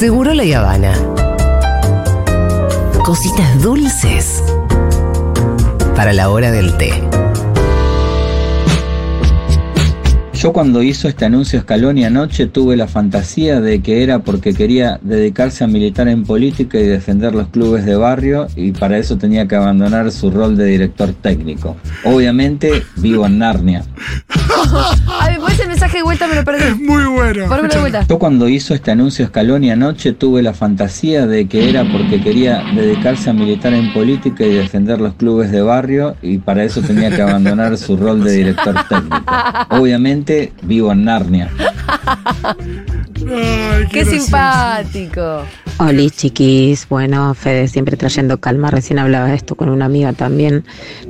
Seguro la Habana. Cositas dulces para la hora del té. Yo cuando hizo este anuncio Scaloni anoche tuve la fantasía de que era porque quería dedicarse a militar en política y defender los clubes de barrio y para eso tenía que abandonar su rol de director técnico. Obviamente vivo en Narnia. Ay, me ese mensaje de vuelta, me lo perdí. Es muy bueno. Pónmelo de vuelta. Yo cuando hizo este anuncio Scaloni anoche tuve la fantasía de que era porque quería dedicarse a militar en política y defender los clubes de barrio y para eso tenía que abandonar su rol de director técnico. Obviamente vivo en Narnia. Ay, Qué gracioso. simpático. Hola chiquis, bueno, Fede siempre trayendo calma, recién hablaba de esto con una amiga también,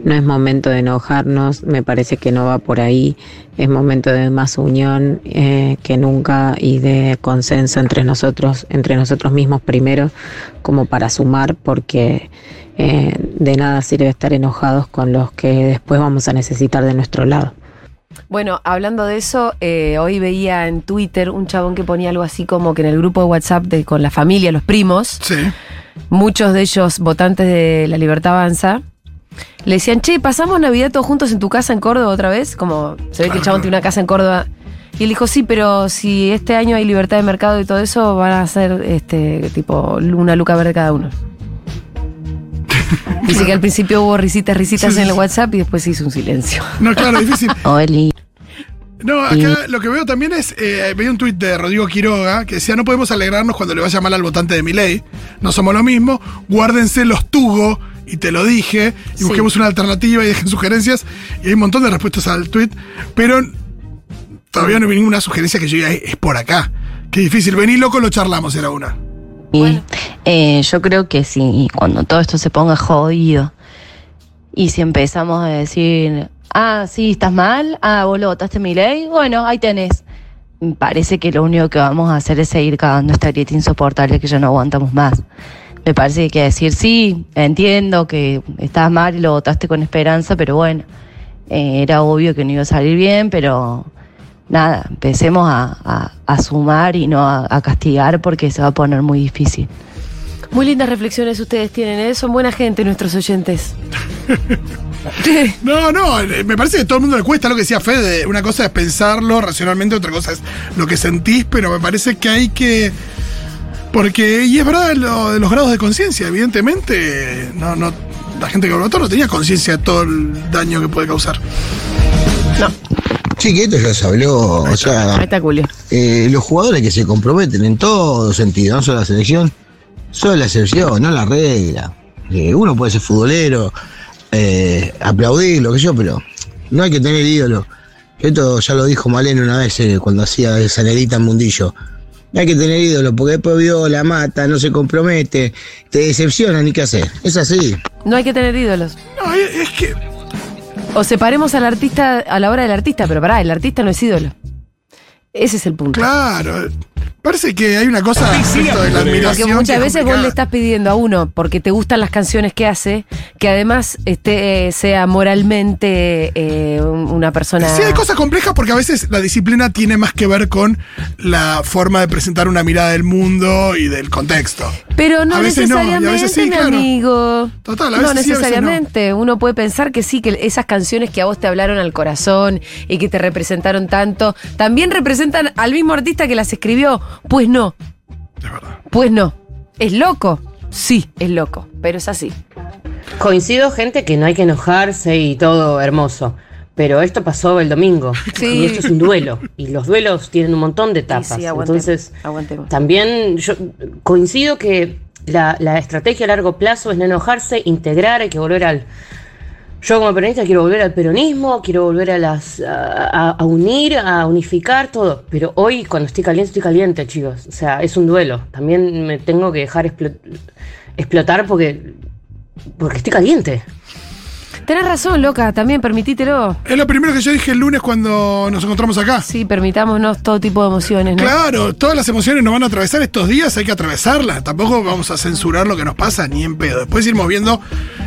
no es momento de enojarnos, me parece que no va por ahí, es momento de más unión eh, que nunca y de consenso entre nosotros, entre nosotros mismos primero, como para sumar, porque eh, de nada sirve estar enojados con los que después vamos a necesitar de nuestro lado. Bueno, hablando de eso, eh, hoy veía en Twitter un chabón que ponía algo así como que en el grupo de WhatsApp de, con la familia, los primos, Sí. muchos de ellos votantes de La Libertad Avanza, le decían, che, pasamos Navidad todos juntos en tu casa en Córdoba otra vez, como se ve que el chabón tiene una casa en Córdoba. Y él dijo, sí, pero si este año hay libertad de mercado y todo eso, van a ser este tipo una luca verde cada uno. Dice que al principio hubo risitas, risitas en el WhatsApp y después se hizo un silencio. No, claro, difícil. Oli. No, acá lo que veo también es, eh, veía un tuit de Rodrigo Quiroga que decía, no podemos alegrarnos cuando le vaya mal al votante de mi ley, no somos lo mismo, guárdense los tugo, y te lo dije, y Sí. busquemos una alternativa y dejen sugerencias, y hay un montón de respuestas al tuit, pero todavía no vi ninguna sugerencia que yo diga, "Eh, es por acá. Qué difícil, vení loco, lo charlamos, era una. Bueno. Eh, yo creo que sí, cuando todo esto se ponga jodido y si empezamos a decir, ah, sí, estás mal, ah, vos lo votaste mi ley, bueno, ahí tenés. Me Parece que lo único que vamos a hacer es seguir cagando esta grieta insoportable que ya no aguantamos más. Me parece que hay que decir, sí, entiendo que estás mal y lo votaste con esperanza, pero bueno, eh, era obvio que no iba a salir bien, pero nada, empecemos a, a- a sumar y no a- a castigar porque se va a poner muy difícil. Muy lindas reflexiones ustedes tienen, ¿eh? Son buena gente nuestros oyentes. No, no, eh, me parece que a todo el mundo le cuesta lo que decía Fede. Una cosa es pensarlo racionalmente, otra cosa es lo que sentís, pero me parece que hay que. Porque, y es verdad lo de los grados de conciencia, evidentemente, no, no, la gente que votó no tenía conciencia de todo el daño que puede causar. Sí, que esto ya se habló. O Ahí sea, está Julio. eh, los jugadores que se comprometen en todo sentido, no solo la selección, solo la excepción, no la regla. Eh, uno puede ser futbolero, eh, aplaudir, lo que yo, pero no hay que tener ídolo. Esto ya lo dijo Malena una vez eh, cuando hacía esa negrita en Mundillo. No hay que tener ídolo, porque después viola, mata, no se compromete, te decepciona ni qué hacer. Es así. No hay que tener ídolos. No, es, es que. O separemos al artista a la hora del artista, pero pará, el artista no es ídolo. Ese es el punto. Claro, parece que hay una cosa respecto de la Porque admiración. que muchas es veces vos le estás pidiendo a uno, porque te gustan las canciones que hace, que además este, eh, sea moralmente eh, un- una persona. Sí, hay cosas complejas porque a veces la disciplina tiene más que ver con la forma de presentar una mirada del mundo y del contexto. Pero no A veces no, y a necesariamente, veces sí, mi claro. amigo. Total, a no veces sí, a veces necesariamente. Uno puede pensar que sí, que esas canciones que a vos te hablaron al corazón y que te representaron tanto, también representan al mismo artista que las escribió. Pues no. Es verdad. Pues no. ¿Es loco? Sí, es loco. Pero es así. Coincido, gente, que no hay que enojarse y todo hermoso. Pero esto pasó el domingo. Sí. Y esto es un duelo. Y los duelos tienen un montón de etapas. Sí, sí, aguantemos, Entonces, aguantemos. también yo coincido que la, la estrategia a largo plazo es no enojarse, integrar, hay que volver al. Yo como peronista quiero volver al peronismo, quiero volver a las a, unir, a unificar todo. Pero hoy cuando estoy caliente, estoy caliente, chicos. O sea, es un duelo. También me tengo que dejar explo- explotar porque porque estoy caliente. Tenés razón, loca, también permitítelo. Es lo primero que yo dije el lunes cuando nos encontramos acá. Sí, permitámonos todo tipo de emociones, ¿no? Claro, todas las emociones nos van a atravesar estos días, hay que atravesarlas. Tampoco vamos a censurar lo que nos pasa ni en pedo. Después iremos viendo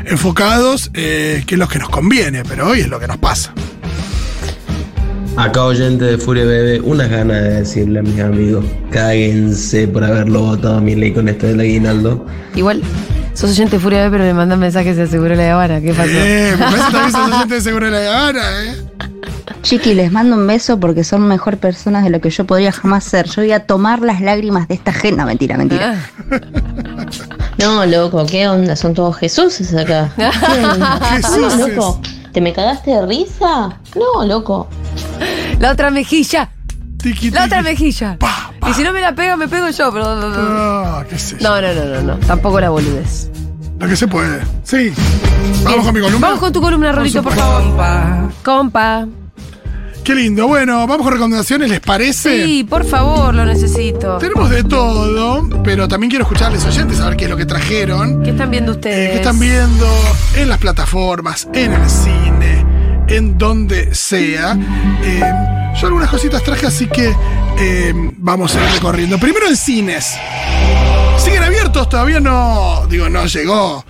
enfocados eh, qué es lo que nos conviene, pero hoy es lo que nos pasa. Acá oyente de Furia Bebé, unas ganas de decirle a mis amigos, cáguense por haberlo votado a mi ley con esto del aguinaldo. Igual, sos oyente de Furia B, pero me mandan mensajes de Seguro La Habana. ¿Qué pasó? Eh, me parece que también sos oyente de Seguro de la Habana, ¿eh? Chiqui, les mando un beso porque son mejor personas de lo que yo podría jamás ser. Yo voy a tomar las lágrimas de esta agenda. Mentira, mentira. Ah. No, loco, ¿qué onda? Son todos Jesuses acá. Jesuses. No, loco, ¿te me cagaste de risa? No, loco. La otra mejilla. Tiki, La otra mejilla. Pa, pa. Y si no me la pega, me pego yo. Pero... Ah, qué sé yo. No, no, no, no, no. Tampoco la boludez. Lo que se puede. Sí. Vamos con mi columna. Vamos con tu columna, Rolito, por favor. Compa. Qué lindo. Bueno, vamos con recomendaciones, ¿les parece? Sí, por favor, lo necesito. Tenemos de todo, pero también quiero escucharles oyentes a ver qué es lo que trajeron. ¿Qué están viendo Eh, ustedes? ¿Qué están viendo en las plataformas, en el cine, en donde sea? Eh, yo algunas cositas traje, así que vamos a ir recorriendo. Primero en cines. Siguen abiertos, todavía no, digo, no llegó,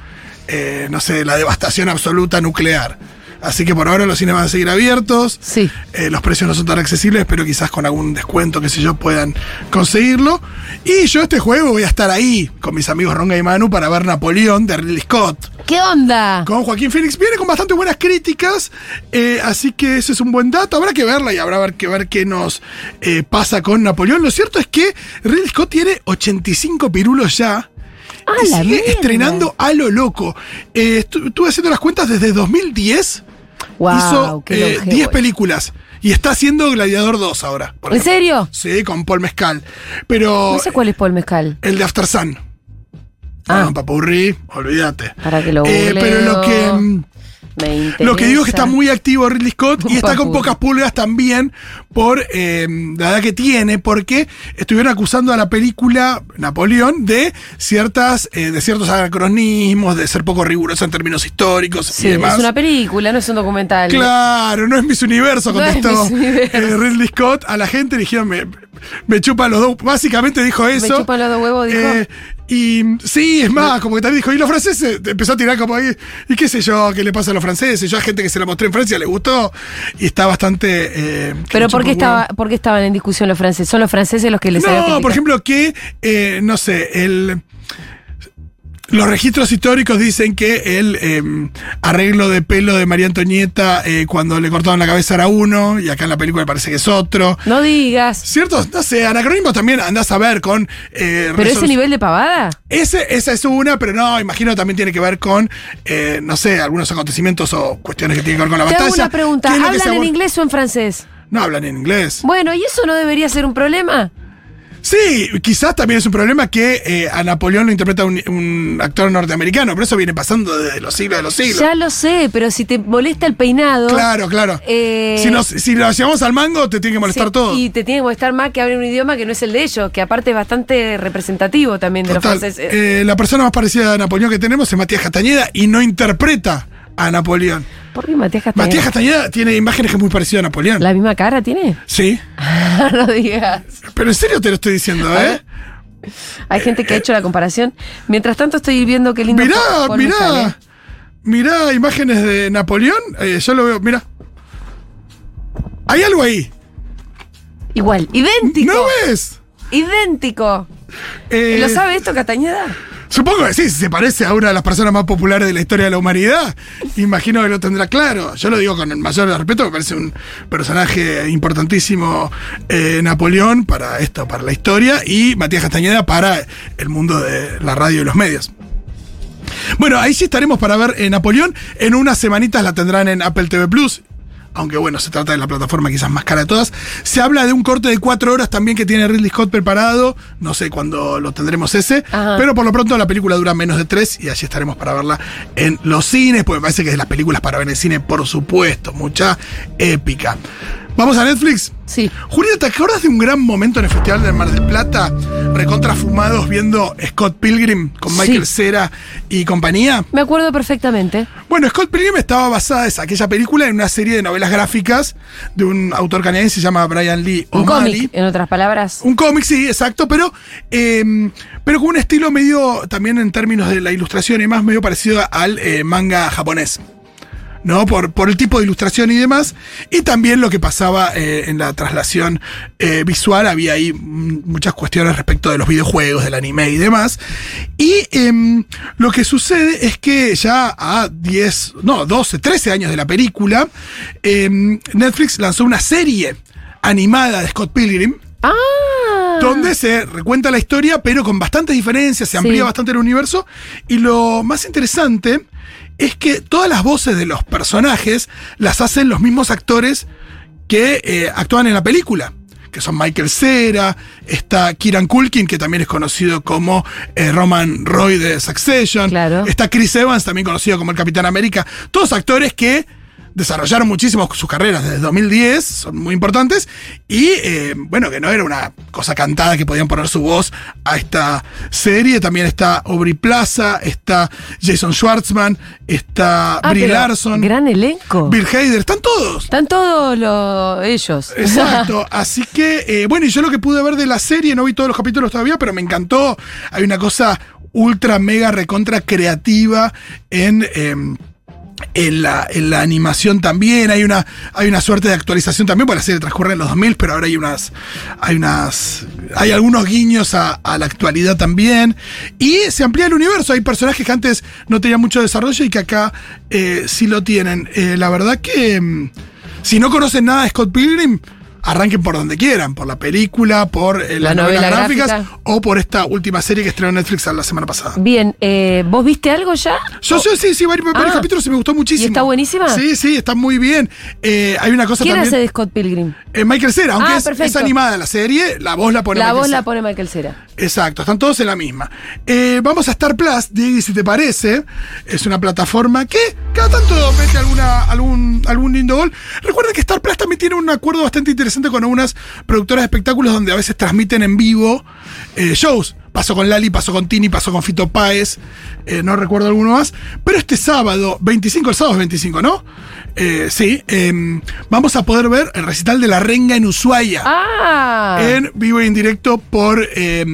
eh, no sé, la devastación absoluta nuclear. Así que por ahora los cines van a seguir abiertos. Sí. Eh, los precios no son tan accesibles, pero quizás con algún descuento, qué sé yo, puedan conseguirlo. Y yo este juego voy a estar ahí con mis amigos Ronga y Manu para ver Napoleón de Ridley Scott. ¿Qué onda? Con Joaquín Phoenix viene con bastante buenas críticas, eh, así que ese es un buen dato. Habrá que verla y habrá que ver qué nos eh, pasa con Napoleón. Lo cierto es que Ridley Scott tiene 85 pirulos ya. Ah, y sigue mierda. estrenando a lo loco. Eh, estu- estuve haciendo las cuentas desde 2010. Wow, hizo qué eh, longevo. 10 películas. Y está haciendo Gladiador 2 ahora. ¿En ejemplo. serio? Sí, con Paul Mezcal. Pero No sé cuál es Paul Mezcal. el de After Sun. Ah. Ah, Papurri, olvídate. Para que lo Eh, pero lo que. Me interesa. Lo que digo es que está muy activo Ridley Scott y está con pocas pulgas también por eh, la edad que tiene, porque estuvieron acusando a la película Napoleón de ciertas, eh, de ciertos anacronismos, de ser poco rigurosa en términos históricos Sí, y demás. es una película, no es un documental. Claro, no es Miss Universo, No es contestó Miss Universo. eh, Ridley Scott a la gente, le dijeron, me, me chupan los dos. Básicamente dijo Me eso. chupan los dos huevos, dijo. Y sí, es más, como que también dijo, y los franceses empezó a tirar como ahí, y qué sé yo, qué le pasa a los franceses. Yo a gente que se la mostré en Francia le gustó y está bastante. eh, Pero ¿por qué, estaba. ¿por qué estaban en discusión los franceses? ¿Son los franceses los que les No, por ejemplo, que, eh, no sé, el. Los registros históricos dicen que el eh, arreglo de pelo de María Antonieta eh, cuando le cortaron la cabeza era uno, y acá en la película parece que es otro. No digas. ¿Cierto? No sé, anacronismos también andás a ver con. eh, ¿Pero ese nivel de pavada? Ese, esa es una, pero no, imagino también tiene que ver con, eh, no sé, algunos acontecimientos o cuestiones que tienen que ver con la Te hago batalla. una pregunta. ¿Qué es lo que se ¿Hablan en inglés o en francés? No hablan en inglés. Bueno, ¿y eso no debería ser un problema? Sí, quizás también es un problema que eh, a Napoleón lo interpreta un, un actor norteamericano, pero eso viene pasando desde los siglos de los siglos. Ya lo sé, pero si te molesta el peinado. Claro, claro. Eh, si, nos, si lo llevamos al mango, te tiene que molestar sí, todo. Y te tiene que molestar más que hablar un idioma que no es el de ellos, que aparte es bastante representativo también de Total, los franceses. eh, la persona más parecida a Napoleón que tenemos es Matías Castañeda y no interpreta a Napoleón. ¿Por qué Matías Castañeda? Matías Castañeda tiene imágenes que es muy parecido a Napoleón. ¿La misma cara tiene? Sí. no digas. Pero en serio te lo estoy diciendo, ¿eh? Hay gente que ha hecho la comparación. Mientras tanto estoy viendo qué lindo. Mirá, Paul mirá. Mirá imágenes de Napoleón. eh, yo lo veo, mirá. Hay algo ahí. Igual, idéntico. ¿No ves? Idéntico. Eh, ¿Lo sabe esto, Castañeda? Supongo que sí, si se parece a una de las personas más populares de la historia de la humanidad. Imagino que lo tendrá claro. Yo lo digo con el mayor respeto, me parece un personaje importantísimo eh, Napoleón para esto, para la historia, y Matías Castañeda para el mundo de la radio y los medios. Bueno, ahí sí estaremos para ver eh, Napoleón. En unas semanitas la tendrán en Apple TV Plus. Aunque bueno, se trata de la plataforma quizás más cara de todas. Se habla de un corte de cuatro horas también que tiene Ridley Scott preparado. No sé cuándo lo tendremos ese. Ajá. Pero por lo pronto la película dura menos de tres y allí estaremos para verla en los cines. Porque me parece que es de las películas para ver en el cine, por supuesto. Mucha épica. ¿Vamos a Netflix? Sí. Julieta, ¿te acuerdas de un gran momento en el Festival del Mar del Plata? Recontrafumados viendo Scott Pilgrim con Michael Sí. Cera y compañía. Me acuerdo perfectamente. Bueno, Scott Pilgrim estaba basada en aquella película en una serie de novelas gráficas de un autor canadiense se llama Brian Lee Un O'Malley. cómic, en otras palabras. Un cómic, sí, exacto, pero, eh, pero con un estilo medio, también en términos de la ilustración y más, medio parecido al eh, manga japonés. ¿No? Por, por el tipo de ilustración y demás. Y también lo que pasaba eh, en la traslación eh, visual, había ahí muchas cuestiones respecto de los videojuegos, del anime y demás. Y em, lo que sucede es que ya a 10, no, 12, 13 años de la película, em, Netflix lanzó una serie animada de Scott Pilgrim. Ah. Donde se recuenta la historia, pero con bastantes diferencias, se amplía Sí. bastante el universo. Y lo más interesante es que todas las voces de los personajes las hacen los mismos actores que eh, actúan en la película. Que son Michael Cera, está Kieran Culkin, que también es conocido como eh, Roman Roy de Succession. Claro. Está Chris Evans, también conocido como el Capitán América. Todos actores que desarrollaron muchísimo sus carreras desde 2010, son muy importantes, y eh, bueno, que no era una cosa cantada que podían poner su voz a esta serie. También está Aubrey Plaza, está Jason Schwartzman, está Ah, Brie Larson, Gran elenco. Bill Hader, están todos. Están todos los, ellos. Exacto, así que, eh, bueno, y yo lo que pude ver de la serie, no vi todos los capítulos todavía, pero me encantó. Hay una cosa ultra, mega, recontra creativa en... em, en la, en la animación también hay una, hay una suerte de actualización también, porque la serie transcurre en los 2000, pero ahora hay unas, hay unas, hay algunos guiños a, la actualidad también. Y se amplía el universo, hay personajes que antes no tenían mucho desarrollo y que acá eh, sí lo tienen. Eh, la verdad que mm, si no conocen nada de Scott Pilgrim, arranquen por donde quieran, por la película, por eh, las La novelas novela gráficas gráfica. o por esta última serie que estrenó Netflix la semana pasada. Bien, eh, ¿vos viste algo ya? Yo, yo sí, sí, varios, varios Ah. capítulos y me gustó muchísimo. ¿Y está buenísima? Sí, sí, está muy bien. Eh, hay una cosa ¿Quién también. hace de Scott Pilgrim? Eh, Michael Cera, aunque Ah, es, animada la serie, la voz la pone La Michael voz Cera. la pone Michael Cera. Exacto, están todos en la misma. Eh, vamos a Star Plus, Diego, si te parece. Es una plataforma que cada tanto mete alguna, algún, algún lindo gol. Recuerda que Star Plus también tiene un acuerdo bastante interesante con algunas productoras de espectáculos donde a veces transmiten en vivo eh, shows. Pasó con Lali, pasó con Tini, pasó con Fito Páez, eh, no recuerdo alguno más. Pero este sábado, 25, el sábado es 25, ¿no? Eh, sí, em, vamos a poder ver el recital de La Renga en Ushuaia Ah. en vivo y en directo por eh,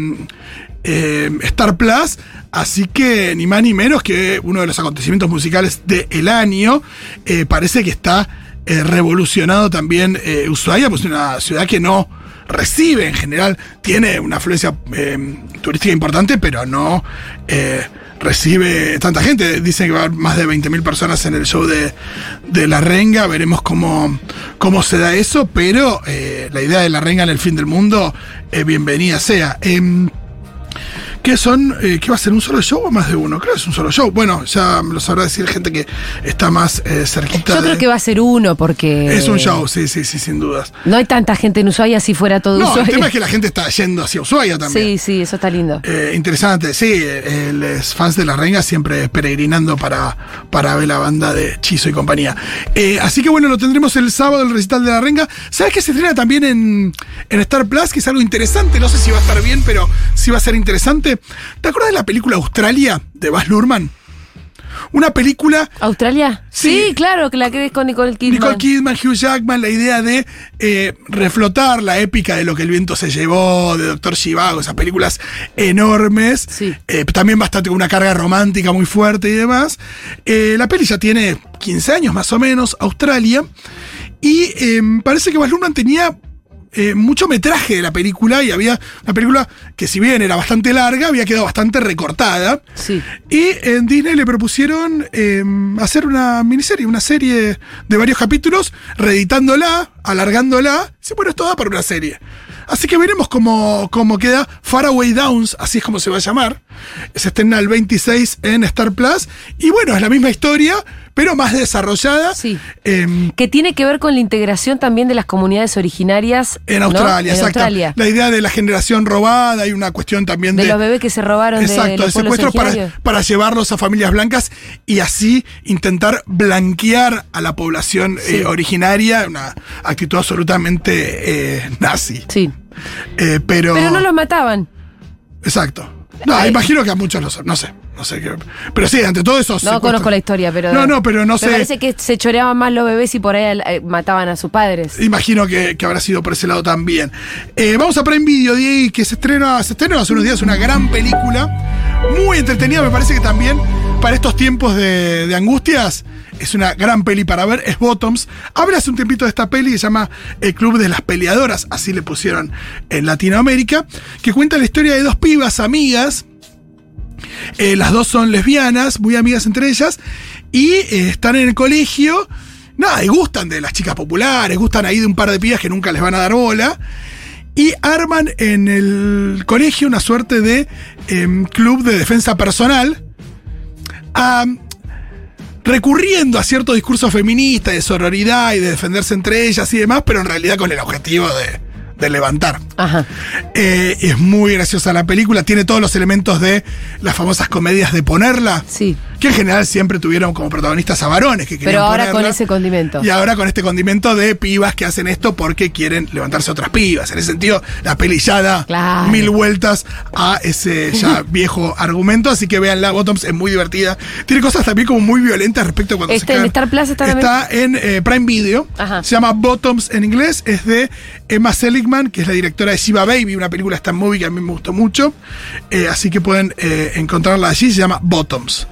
eh, Star Plus. Así que ni más ni menos que uno de los acontecimientos musicales del año. Eh, parece que está eh, revolucionado también Ushuaia, pues es una ciudad que no recibe en general, tiene una afluencia eh, turística importante, pero no eh, recibe tanta gente. Dicen que va a haber más de 20.000 personas en el show de, de La Renga. Veremos cómo, cómo se da eso, pero eh, la idea de La Renga en el fin del mundo, eh, bienvenida sea. Em, ¿Qué son? Eh, ¿Qué va a ser? ¿Un solo show o más de uno? Creo que es un solo show. Bueno, ya lo sabrá decir gente que está más eh, cerquita. Yo de- creo que va a ser uno porque. Es un show, sí, sí, sí, sin dudas. No hay tanta gente en Ushuaia si fuera todo No, el tema es que la gente está yendo hacia Ushuaia también. Sí, sí, eso está lindo. Eh, interesante, sí, eh, los fans de La Renga siempre peregrinando para, para ver la banda de Chizo y compañía. Eh, así que bueno, lo tendremos el sábado, el recital de La Renga. ¿Sabes que se estrena también en, en Star Plus? Que es algo interesante, no sé si va a estar bien, pero sí va a ser interesante. ¿Te acuerdas de la película Australia de Baz Luhrmann? Una película ¿Australia? Sí. Sí, claro, que la crees con Nicole Kidman. Nicole Kidman, Hugh Jackman, la idea de eh, reflotar la épica de lo que el viento se llevó, de Doctor Chivago, esas películas enormes. Sí. Eh, también bastante con una carga romántica muy fuerte y demás. Eh, la peli ya tiene 15 años más o menos, Australia. Y eh, parece que Baz Luhrmann tenía eh, mucho metraje de la película y había una película que si bien era bastante larga, había quedado bastante recortada. Sí. Y en Disney le propusieron eh, hacer una miniserie, una serie de varios capítulos, reeditándola, alargándola. Sí, bueno, esto da para una serie. Así que veremos cómo, cómo queda Faraway Downs, así es como se va a llamar. Se estrena el 26 en Star Plus. Y bueno, es la misma historia, pero más desarrollada. Sí. em, Que tiene que ver con la integración también de las comunidades originarias. en ¿no? Australia, En exacto. Australia. La idea de la generación robada, hay una cuestión también De de, los bebés que se robaron de Exacto, los de secuestros para, llevarlos a familias blancas y así intentar blanquear a la población Sí. eh, originaria, una actitud absolutamente eh, nazi. Sí. Eh, pero, Pero no los mataban. Exacto. No, Ay. imagino que a muchos los... No sé, no sé. qué- pero sí, ante todo eso... No conozco la historia, pero. No, no, pero no Me sé... parece que se choreaban más los bebés y por ahí eh, mataban a sus padres. Imagino que, que habrá sido por ese lado también. Eh, vamos a Prime Video, Diego, que se estrena, se estrenó hace unos días una gran película. Muy entretenida, me parece que también para estos tiempos de, de angustias, es una gran peli para ver, es Bottoms. Habla hace un tiempito de esta peli, se llama El Club de las Peleadoras, así le pusieron en Latinoamérica, que cuenta la historia de dos pibas amigas. Eh, las dos son lesbianas, muy amigas entre ellas, y eh, están en el colegio. Nada, y gustan de las chicas populares, gustan ahí de un par de pibas que nunca les van a dar bola. Y arman en el colegio una suerte de em, club de defensa personal. recurriendo a cierto discurso feminista de sororidad y de defenderse entre ellas y demás, pero en realidad con el objetivo de, de levantar. Ajá. Eh, es muy graciosa la película, tiene todos los elementos de las famosas comedias de ponerla, Sí. que en general siempre tuvieron como protagonistas a varones que Pero ahora con ese condimento. Y ahora con este condimento de pibas que hacen esto porque quieren levantarse otras pibas. En ese sentido, la peli ya da Claro. mil vueltas a ese ya viejo argumento. Así que vean la Bottoms, es muy divertida. Tiene cosas también como muy violentas respecto a cuando Este, se en. Star Plus está Está en eh, Prime Video. Ajá. Se llama Bottoms en inglés. Es de Emma Seligman, que es la directora de Shiva Baby, una película Stan Movie que a mí me gustó mucho. Eh, así que pueden eh, encontrarla allí. Se llama Bottoms.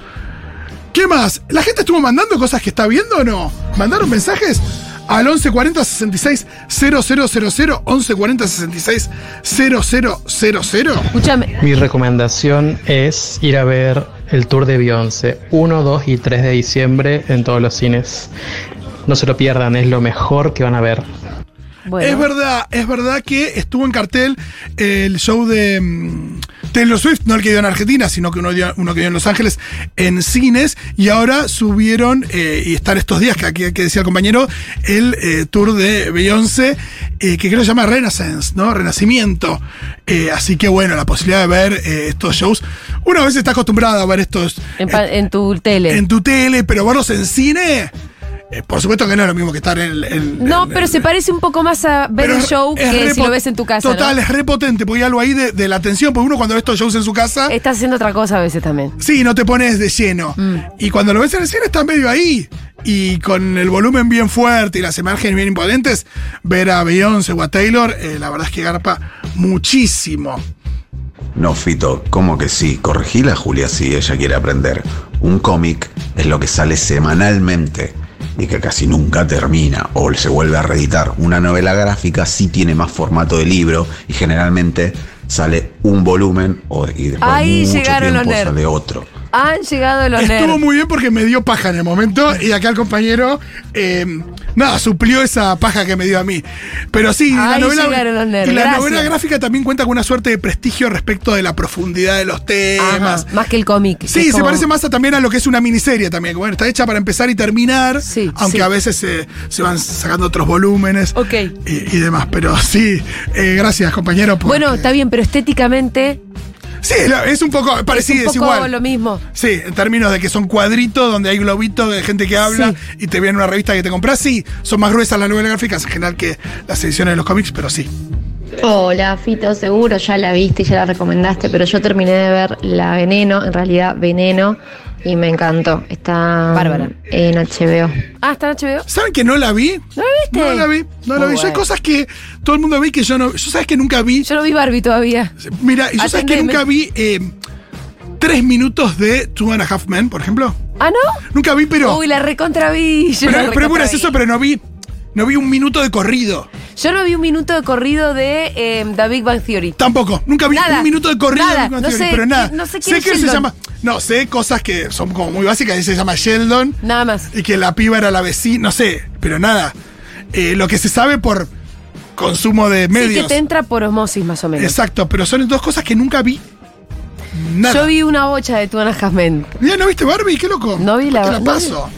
¿Qué más? ¿La gente estuvo mandando cosas que está viendo o no? ¿Mandaron mensajes? Al 1140 66 000, 1140 66 000. Escúchame. Mi recomendación es ir a ver el tour de Beyoncé 1, 2 y 3 de diciembre en todos los cines. No se lo pierdan, es lo mejor que van a ver. Bueno. Es verdad, es verdad que estuvo en cartel el show de mm, Taylor Swift, no el que dio en Argentina, sino que uno, dio- uno que dio en Los Ángeles en cines, y ahora subieron, eh, y están estos días que aquí que decía el compañero, el eh, tour de Beyoncé, eh, que creo que se llama Renaissance, ¿no? Renacimiento. Así que bueno, la posibilidad de ver estos shows. Una vez está acostumbrado a ver estos En, en tu tele. en tu tele, pero verlos en cine. Eh, por supuesto que no es lo mismo que estar en, en- no, en- pero se parece un poco más a ver el show es que si lo ves en tu casa. Total, ¿no? es repotente, porque hay algo ahí de, de la atención, porque uno cuando ve estos shows en su casa, Estás haciendo otra cosa a veces también. sí, no te pones de lleno. Mm. Y cuando lo ves en el cine está medio ahí. Y con el volumen bien fuerte y las imágenes bien imponentes, ver a Beyoncé o a Taylor, eh, la verdad es que garpa muchísimo. No, Fito, ¿cómo que sí? Corregila a Julia si ella quiere aprender. Un cómic es lo que sale semanalmente y que casi nunca termina o se vuelve a reeditar. Una novela gráfica sí tiene más formato de libro y generalmente sale un volumen o, y después Ahí mucho llegaron tiempo sale otro. Han llegado los Estuvo nerds. muy bien porque me dio paja en el momento y acá el compañero, eh, nada, suplió esa paja que me dio a mí. Pero sí, la novela, los nerds, y la gracias. novela gráfica también cuenta con una suerte de prestigio respecto de la profundidad de los temas. Ajá, más que el cómic. Sí, se como- parece más a- también a lo que es una miniserie también. Bueno, está hecha para empezar y terminar, Sí, aunque sí. a veces se, se van sacando otros volúmenes Ok. y, y demás. Pero sí, eh, gracias compañero. Bueno, está bien, pero estéticamente Sí, es un poco parecido, es es, un poco igual. lo mismo. Sí, en términos de que son cuadritos donde hay globitos de gente que habla y te viene una revista que te compras. Sí, son más gruesas las novelas gráficas en general que las ediciones de los cómics, pero sí. Hola, Fito, seguro ya la viste y ya la recomendaste, pero yo terminé de ver La Veneno, en realidad Veneno, y me encantó. Está Bárbara. en HBO. Ah, está en HBO. ¿Saben que no la vi? ¿No la viste? No la vi, no la Muy vi. Yo hay bueno. cosas que todo el mundo vi que yo no. Yo sabes que nunca vi. Yo no vi Barbie todavía. Mira, y yo sabes que Atendeme. nunca vi eh, tres minutos de Two and a Half Men, por ejemplo. ¿Ah, no? Nunca vi, pero. Uy, la recontra vi. Yo, pero, la pero es muy recontra gracioso, vi. pero no vi. No vi un minuto de corrido. Yo no vi un minuto de corrido de eh, The Big Bang Theory. Tampoco. Nunca vi Nada. un minuto de corrido Nada. de Big Bang No Theory, sé pero nada. no sé quién sé es que se llama. No, sé cosas que son como muy básicas. Se llama Sheldon. Nada más. Y que la piba era la vecina. No sé, pero nada. Eh, lo que se sabe por consumo de Sí, medios. que te entra por osmosis más o menos. Exacto, pero son dos cosas que nunca vi. Nada. Yo vi una bocha de Two and a Half Men. Mira, ¿no viste Barbie? Qué loco. No vi la- no paso.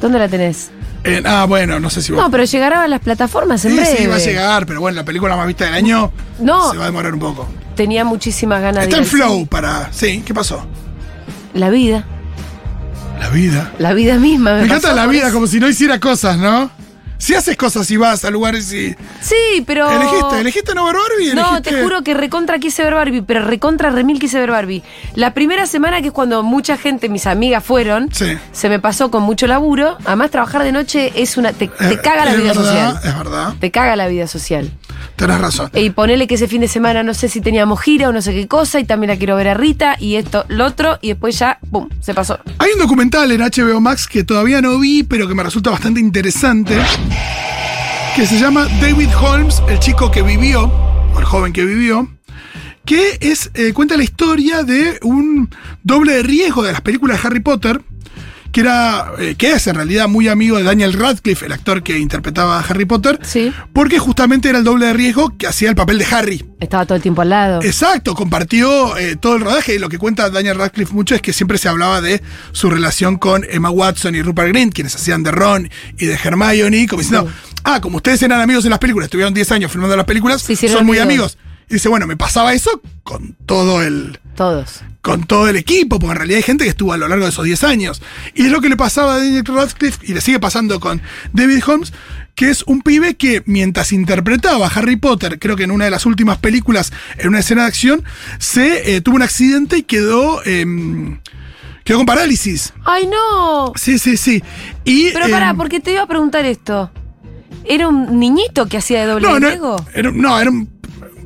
¿Dónde la tenés? Eh, ah, bueno, no sé si vos. No, pero llegará a las plataformas en sí, breve. sí, va a llegar, pero bueno, la película más vista del año No. se va a demorar un poco. Tenía muchísimas ganas Está de en ir al flow para. Sí, ¿qué pasó? La vida. La vida. La vida misma. Me, Me encanta la vida eso. como si no hiciera cosas, ¿no? Si haces cosas y vas a lugares y. Sí, pero. ¿Elegiste? ¿Elegiste no ver Barbie? No, ¿Elegiste- te juro que recontra quise ver Barbie, pero recontra remil quise ver Barbie. La primera semana, que es cuando mucha gente, mis amigas fueron, Sí. se me pasó con mucho laburo. Además, trabajar de noche es una. Te, te Eh, caga la es vida verdad, social. Es verdad. Te caga la vida social. Tenés razón. Y ponele que ese fin de semana no sé si teníamos gira o no sé qué cosa, y también la quiero ver a Rita, y esto, lo otro, y después ya, ¡pum! Se pasó. Hay un documental en HBO Max que todavía no vi, pero que me resulta bastante interesante, que se llama David Holmes, el chico que vivió, o el joven que vivió, que es, eh, cuenta la historia de un doble de riesgo de las películas de Harry Potter, que era, eh, que es en realidad muy amigo de Daniel Radcliffe, el actor que interpretaba a Harry Potter, Sí. porque justamente era el doble de riesgo que hacía el papel de Harry. Estaba todo el tiempo al lado. Exacto, compartió eh, todo el rodaje y lo que cuenta Daniel Radcliffe mucho es que siempre se hablaba de su relación con Emma Watson y Rupert Grint, quienes hacían de Ron y de Hermione, como diciendo, ah, como ustedes eran amigos en las películas, estuvieron 10 años filmando las películas, son muy amigos. amigos. Y dice, bueno, me pasaba eso con todo el Todos. con todo el equipo, porque en realidad hay gente que estuvo a lo largo de esos 10 años. Y es lo que le pasaba a Daniel Radcliffe y le sigue pasando con David Holmes, que es un pibe que mientras interpretaba a Harry Potter, creo que en una de las últimas películas, en una escena de acción, se eh, tuvo un accidente y quedó, em, quedó con parálisis. ¡Ay, no! Sí, sí, sí. Y, Pero pará, em, porque te iba a preguntar esto. ¿Era un niñito que hacía de doble no, no, era, no, era un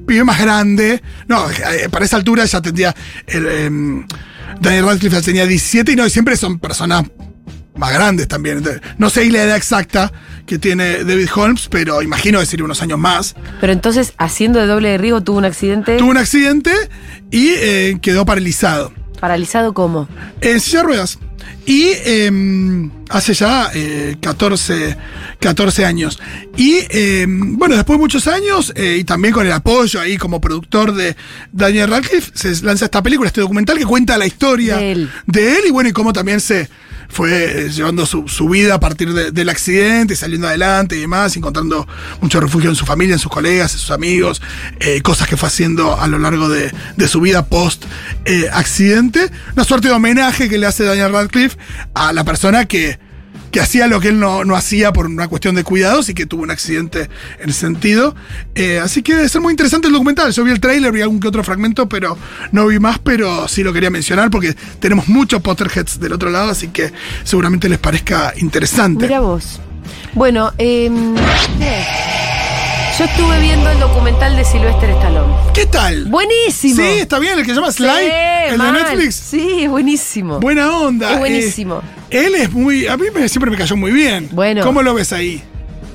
pibe más grande. No, eh, para esa altura ya tendría. El, em, Daniel Radcliffe ya tenía 17 y no, y siempre son personas más grandes también. Entonces, no sé la edad exacta que tiene David Holmes, pero imagino que sería unos años más. Pero entonces, haciendo de doble riesgo, tuvo un accidente. Tuvo un accidente y eh, quedó paralizado. ¿Paralizado cómo? En silla de ruedas. Y em, hace ya eh, 14, 14 años. Y em, bueno, después de muchos años, eh, y también con el apoyo ahí como productor de Daniel Radcliffe, se lanza esta película, este documental que cuenta la historia De él. de él y bueno, y cómo también se fue eh, llevando su, su vida a partir de- del accidente, saliendo adelante y demás, encontrando mucho refugio en su familia, en sus colegas, en sus amigos, eh, cosas que fue haciendo a lo largo de, de su vida post eh, accidente. Una suerte de homenaje que le hace Daniel Radcliffe a la persona que, que hacía lo que él no, no hacía por una cuestión de cuidados y que tuvo un accidente en ese sentido. Eh, así que debe ser muy interesante el documental. Yo vi el tráiler, vi algún que otro fragmento, pero no vi más, pero sí lo quería mencionar porque tenemos muchos Potterheads del otro lado, así que seguramente les parezca interesante. Mira vos. Bueno, em, yo estuve viendo el documental de Sylvester Stallone. ¿Qué tal? Buenísimo. Sí, está bien, el que se llama Sly, Sí, el mal. de Netflix. Sí, es buenísimo. Buena onda. Es buenísimo. Eh, él es muy. A mí me- siempre me cayó muy bien. Bueno. ¿Cómo lo ves ahí?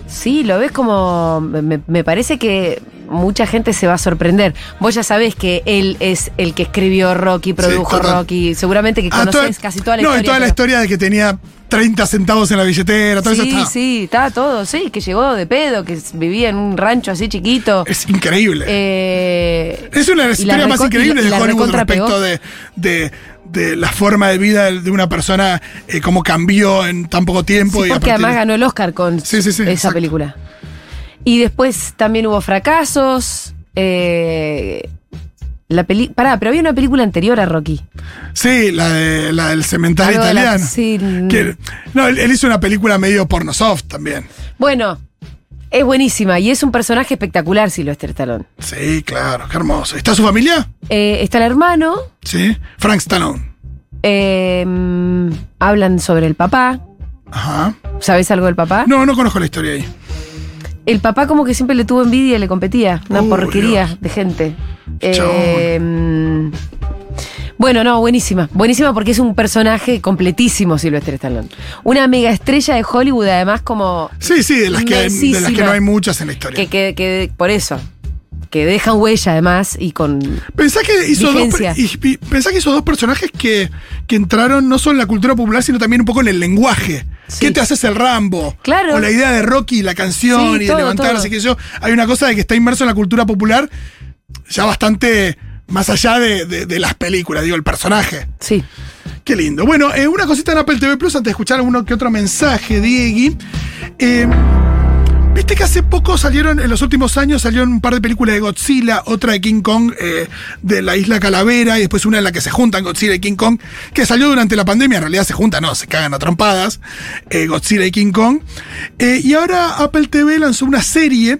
Sí, lo ves como. Me, me parece que mucha gente se va a sorprender. Vos ya sabés que él es el que escribió Rocky, produjo. Rocky. Seguramente que Ah, conocés toda- casi toda la no, y historia. toda la historia de que tenía 30 centavos en la billetera, todo sí, eso está. sí, está todo, sí, que llegó de pedo, que vivía en un rancho así chiquito. Es increíble. Eh, Es una de las la historias más increíbles de Hollywood respecto de, de- de la forma de vida de una persona, eh, cómo cambió en tan poco tiempo. Sí, y porque además de- ganó el Oscar con Sí, sí, sí, esa exacto. película. Y después también hubo fracasos. eh, la peli Pará, pero había una película anterior a Rocky. Sí, la, de, la del cementerio de la- italiano. sí, mm. Que- no, él, él hizo una película medio porno soft también. Bueno, es buenísima y es un personaje espectacular, Sylvester Stallone. Sí, claro, qué hermoso. ¿Está su familia? Eh, está el hermano, Sí. Frank Stallone. eh, mm, hablan sobre el papá. Ajá. ¿Sabes algo del papá? No, no conozco la historia ahí. El papá como que siempre le tuvo envidia y le competía. Una porquería de gente. Eh, mm, bueno, no, buenísima. Buenísima porque es un personaje completísimo, Sylvester Stallone. Una mega estrella de Hollywood, además como... Sí, sí, de las, que, de las que no hay muchas en la historia. Que, que, que- por eso. Que dejan huella además y con... Pensá que hizo dos, Vigencia. y- y pensá que hizo dos personajes que, que entraron no solo en la cultura popular, sino también un poco en el lenguaje. ¿Qué te haces el Rambo? Claro. O la idea de Rocky, la canción Sí, y todo, de levantarse, todo. que yo. Hay una cosa de que está inmerso en la cultura popular ya bastante más allá de, de- de las películas, digo, el personaje. Sí. Qué lindo. Bueno, eh, una cosita en Apple TV Plus antes de escuchar uno que otro mensaje, Diegui. Eh, Viste que hace poco salieron, en los últimos años, salieron un par de películas de Godzilla, otra de King Kong eh, de la isla Calavera, y después una en la que se juntan Godzilla y King Kong, que salió durante la pandemia, en realidad se juntan, no, se cagan a trompadas, eh, Godzilla y King Kong. Eh, y ahora Apple TV lanzó una serie,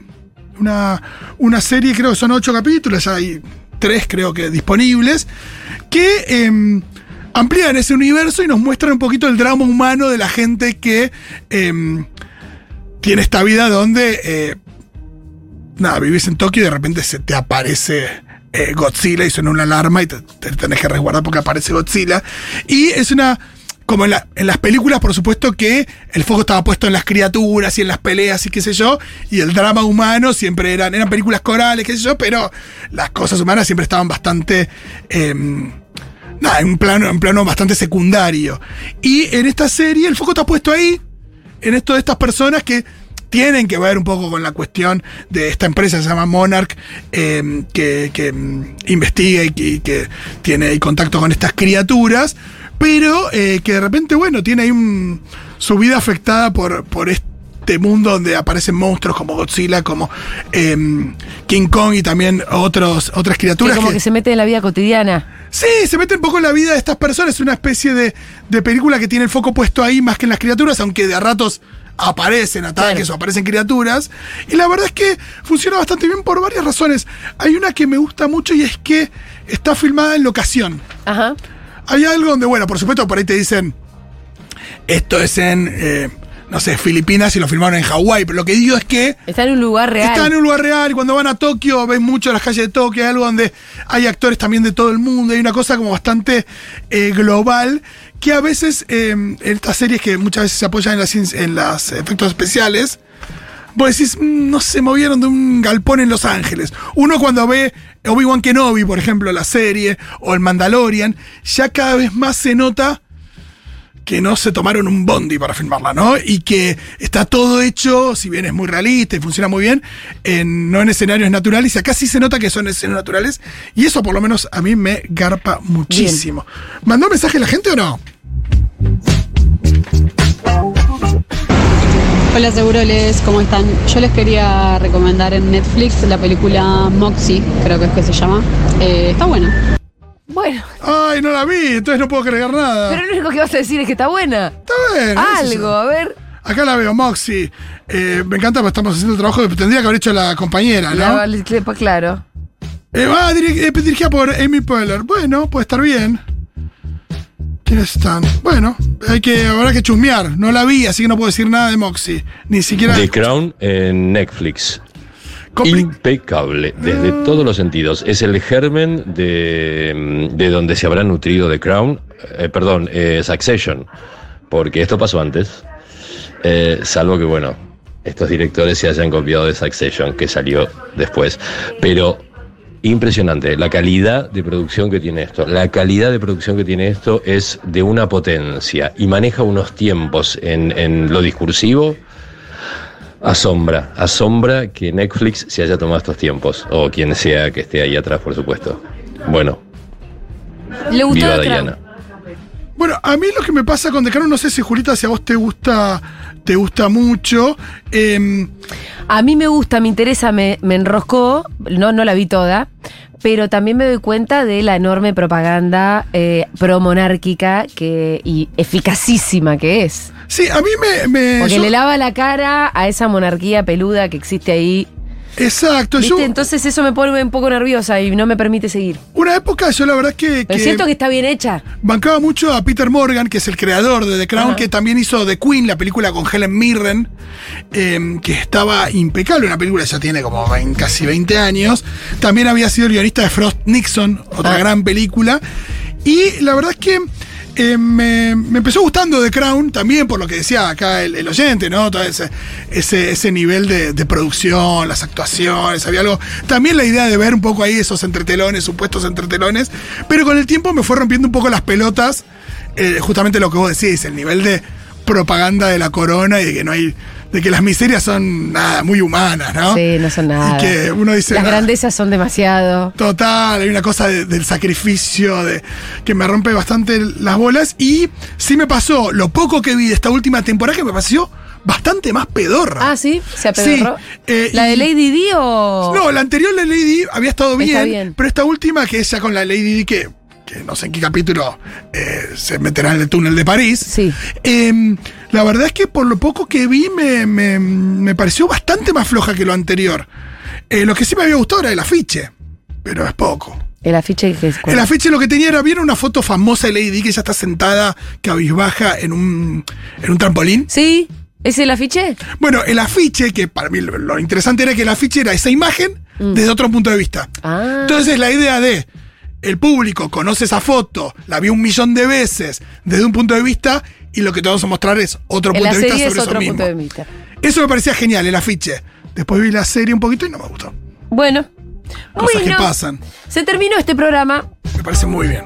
una, una serie, creo que son ocho capítulos, ya hay tres creo que disponibles, que em, amplían ese universo y nos muestran un poquito el drama humano de la gente que em, tiene esta vida donde eh, nada, vivís en Tokio y de repente se te aparece eh, Godzilla y suena una alarma y te, te tenés que resguardar porque aparece Godzilla. Y es una. Como en, la- en las películas, por supuesto que el foco estaba puesto en las criaturas y en las peleas y qué sé yo, y el drama humano siempre eran, eran películas corales, qué sé yo, pero las cosas humanas siempre estaban bastante. em, nada, en un plano, en plano bastante secundario. Y en esta serie el foco está puesto ahí, en esto de estas personas que tienen que ver un poco con la cuestión de esta empresa que se llama Monarch, eh, que, que, mm, investiga y que, que tiene contacto con estas criaturas, pero eh, que de repente, bueno, tiene ahí un- su vida afectada por, por este mundo donde aparecen monstruos como Godzilla, como eh, King Kong y también otros, otras Que criaturas. como que- que se mete en la vida cotidiana. Sí, se mete un poco en la vida de estas personas. Es una especie de, de película que tiene el foco puesto ahí más que en las criaturas, aunque de a ratos aparecen ataques o aparecen criaturas. Y la verdad es que funciona bastante bien por varias razones. Hay una que me gusta mucho y es que está filmada en locación. Ajá. Hay algo donde, bueno, por supuesto, por ahí te dicen, esto es en, eh, no sé, Filipinas y lo filmaron en Hawái, pero lo que digo es que... Está en un lugar real. Está en un lugar real y cuando van a Tokio ves mucho las calles de Tokio, hay algo donde hay actores también de todo el mundo, hay una cosa como bastante eh, global que a veces eh, en estas series que muchas veces se apoyan en las, en las efectos especiales, vos decís, "Mm, no se movieron de un galpón en Los Ángeles. Uno cuando ve Obi-Wan Kenobi, por ejemplo, la serie, o el Mandalorian, ya cada vez más se nota que no se tomaron un bondi para filmarla, ¿no? Y que está todo hecho, si bien es muy realista y funciona muy bien, en- no en escenarios naturales, y acá sí se nota que son escenarios naturales, y eso por lo menos a mí me garpa muchísimo. ¿Mandó mensaje la gente o no? Hola Seguroles, ¿cómo están? Yo les quería recomendar en Netflix la película Moxie, creo que es que se llama. Eh, está buena. Bueno. Ay, no la vi, entonces no puedo agregar nada. Pero lo único que vas a decir es que está buena. Está bien. Algo, a ver. Acá la veo, Moxie. Eh, me encanta porque estamos haciendo el trabajo que tendría que haber hecho la compañera, ¿no? La- claro. Eh, va diri- eh, dirigida por Amy Poehler. Bueno, puede estar bien. ¿Quiénes están? Bueno, hay que, habrá que chusmear. No la vi, así que no puedo decir nada de Moxie. Ni siquiera. The Crown en Netflix. Impecable, desde todos los sentidos. Es el germen de, de donde se habrá nutrido The Crown, eh, perdón, eh, Succession, porque esto pasó antes, eh, salvo que, bueno, estos directores se hayan copiado de Succession, que salió después. Pero impresionante, la calidad de producción que tiene esto. La calidad de producción que tiene esto es de una potencia y maneja unos tiempos en, en lo discursivo. Asombra, asombra que Netflix se haya tomado estos tiempos, o quien sea que esté ahí atrás, por supuesto. Bueno, Le gustó viva. Diana. Bueno, a mí lo que me pasa con Crown, no sé si Julita, si a vos te gusta, te gusta mucho. em, A mí me gusta, me interesa, me, me enroscó, no, no la vi toda, pero también me doy cuenta de la enorme propaganda eh, promonárquica que, y eficacísima que es. Sí, a mí me. me- Porque yo- le lava la cara a esa monarquía peluda que existe ahí. Exacto, ¿Viste? yo. Entonces eso me pone un poco nerviosa y no me permite seguir. Una época, yo la verdad que. Pero que siento que está bien hecha. Bancaba mucho a Peter Morgan, que es el creador de The Crown, Ajá. que también hizo The Queen, la película con Helen Mirren, eh, que estaba impecable. Una película que ya tiene como 20 casi 20 años. También había sido el guionista de Frost Nixon, otra Ah. gran película. Y la verdad es que eh, me, me empezó gustando The Crown, también por lo que decía acá el, oyente, ¿no? Todo ese, ese, ese nivel de, de producción, las actuaciones, había algo. También la idea de ver un poco ahí esos entretelones, supuestos entretelones. Pero con el tiempo me fue rompiendo un poco las pelotas, eh, justamente lo que vos decís, el nivel de propaganda de la corona y de que no hay. De que las miserias son nada, muy humanas, ¿no? Sí, no son nada. Y que uno dice. Las "Ah, grandezas son demasiado. Total, hay una cosa de- del sacrificio de, que me rompe bastante las bolas. Y sí me pasó, lo poco que vi de esta última temporada que me pareció bastante más pedorra. Ah, sí, se apedorró. Sí, eh, ¿La de Lady Di o.? No, la anterior de Lady Di había estado bien. pero esta última, que es ya con la Lady Di, que, que no sé en qué capítulo eh, se meterá en el túnel de París. Sí. Eh, la verdad es que por lo poco que vi me, me- me pareció bastante más floja que lo anterior. Eh, lo que sí me había gustado era el afiche, pero es poco. El afiche que es. El afiche lo que tenía era, ¿vieron una foto famosa de Lady Di que ella está sentada cabizbaja en un, en un trampolín? Sí, ¿Es el afiche? Bueno, el afiche, que para mí lo, lo interesante era que el afiche era esa imagen Mm. desde otro punto de vista. Ah. Entonces la idea de el público conoce esa foto, la vio un millón de veces desde un punto de vista y lo que te vamos a mostrar es otro punto de vista sobre es eso otro mismo. punto de vista. Eso me parecía genial, el afiche. Después vi la serie un poquito y no me gustó. Bueno. Cosas que bueno, pasan. se terminó este programa. Me parece muy bien.